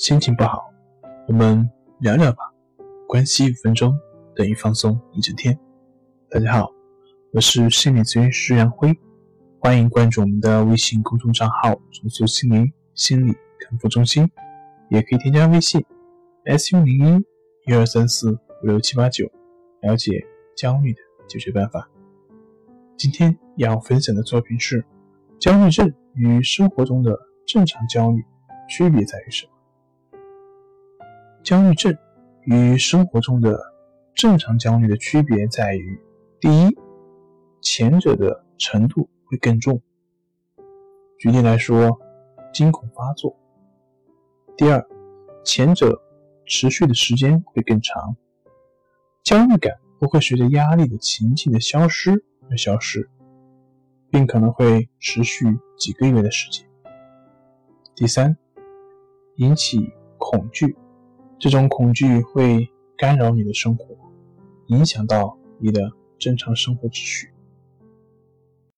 心情不好，我们聊聊吧。关系五分钟等于放松一整天。大家好，我是心理咨询师杨辉，欢迎关注我们的微信公众账号“重塑心灵心理康复中心”，也可以添加微信 “s u 零一一二三四五六七八九”，了解焦虑的解决办法。今天要分享的作品是：焦虑症与生活中的正常焦虑区别在于什么？焦虑症与生活中的正常焦虑的区别在于：第一，前者的程度会更重。举例来说，惊恐发作；第二，前者持续的时间会更长，焦虑感不会随着压力的情境的消失而消失，并可能会持续几个月的时间。第三，引起恐惧。这种恐惧会干扰你的生活，影响到你的正常生活秩序。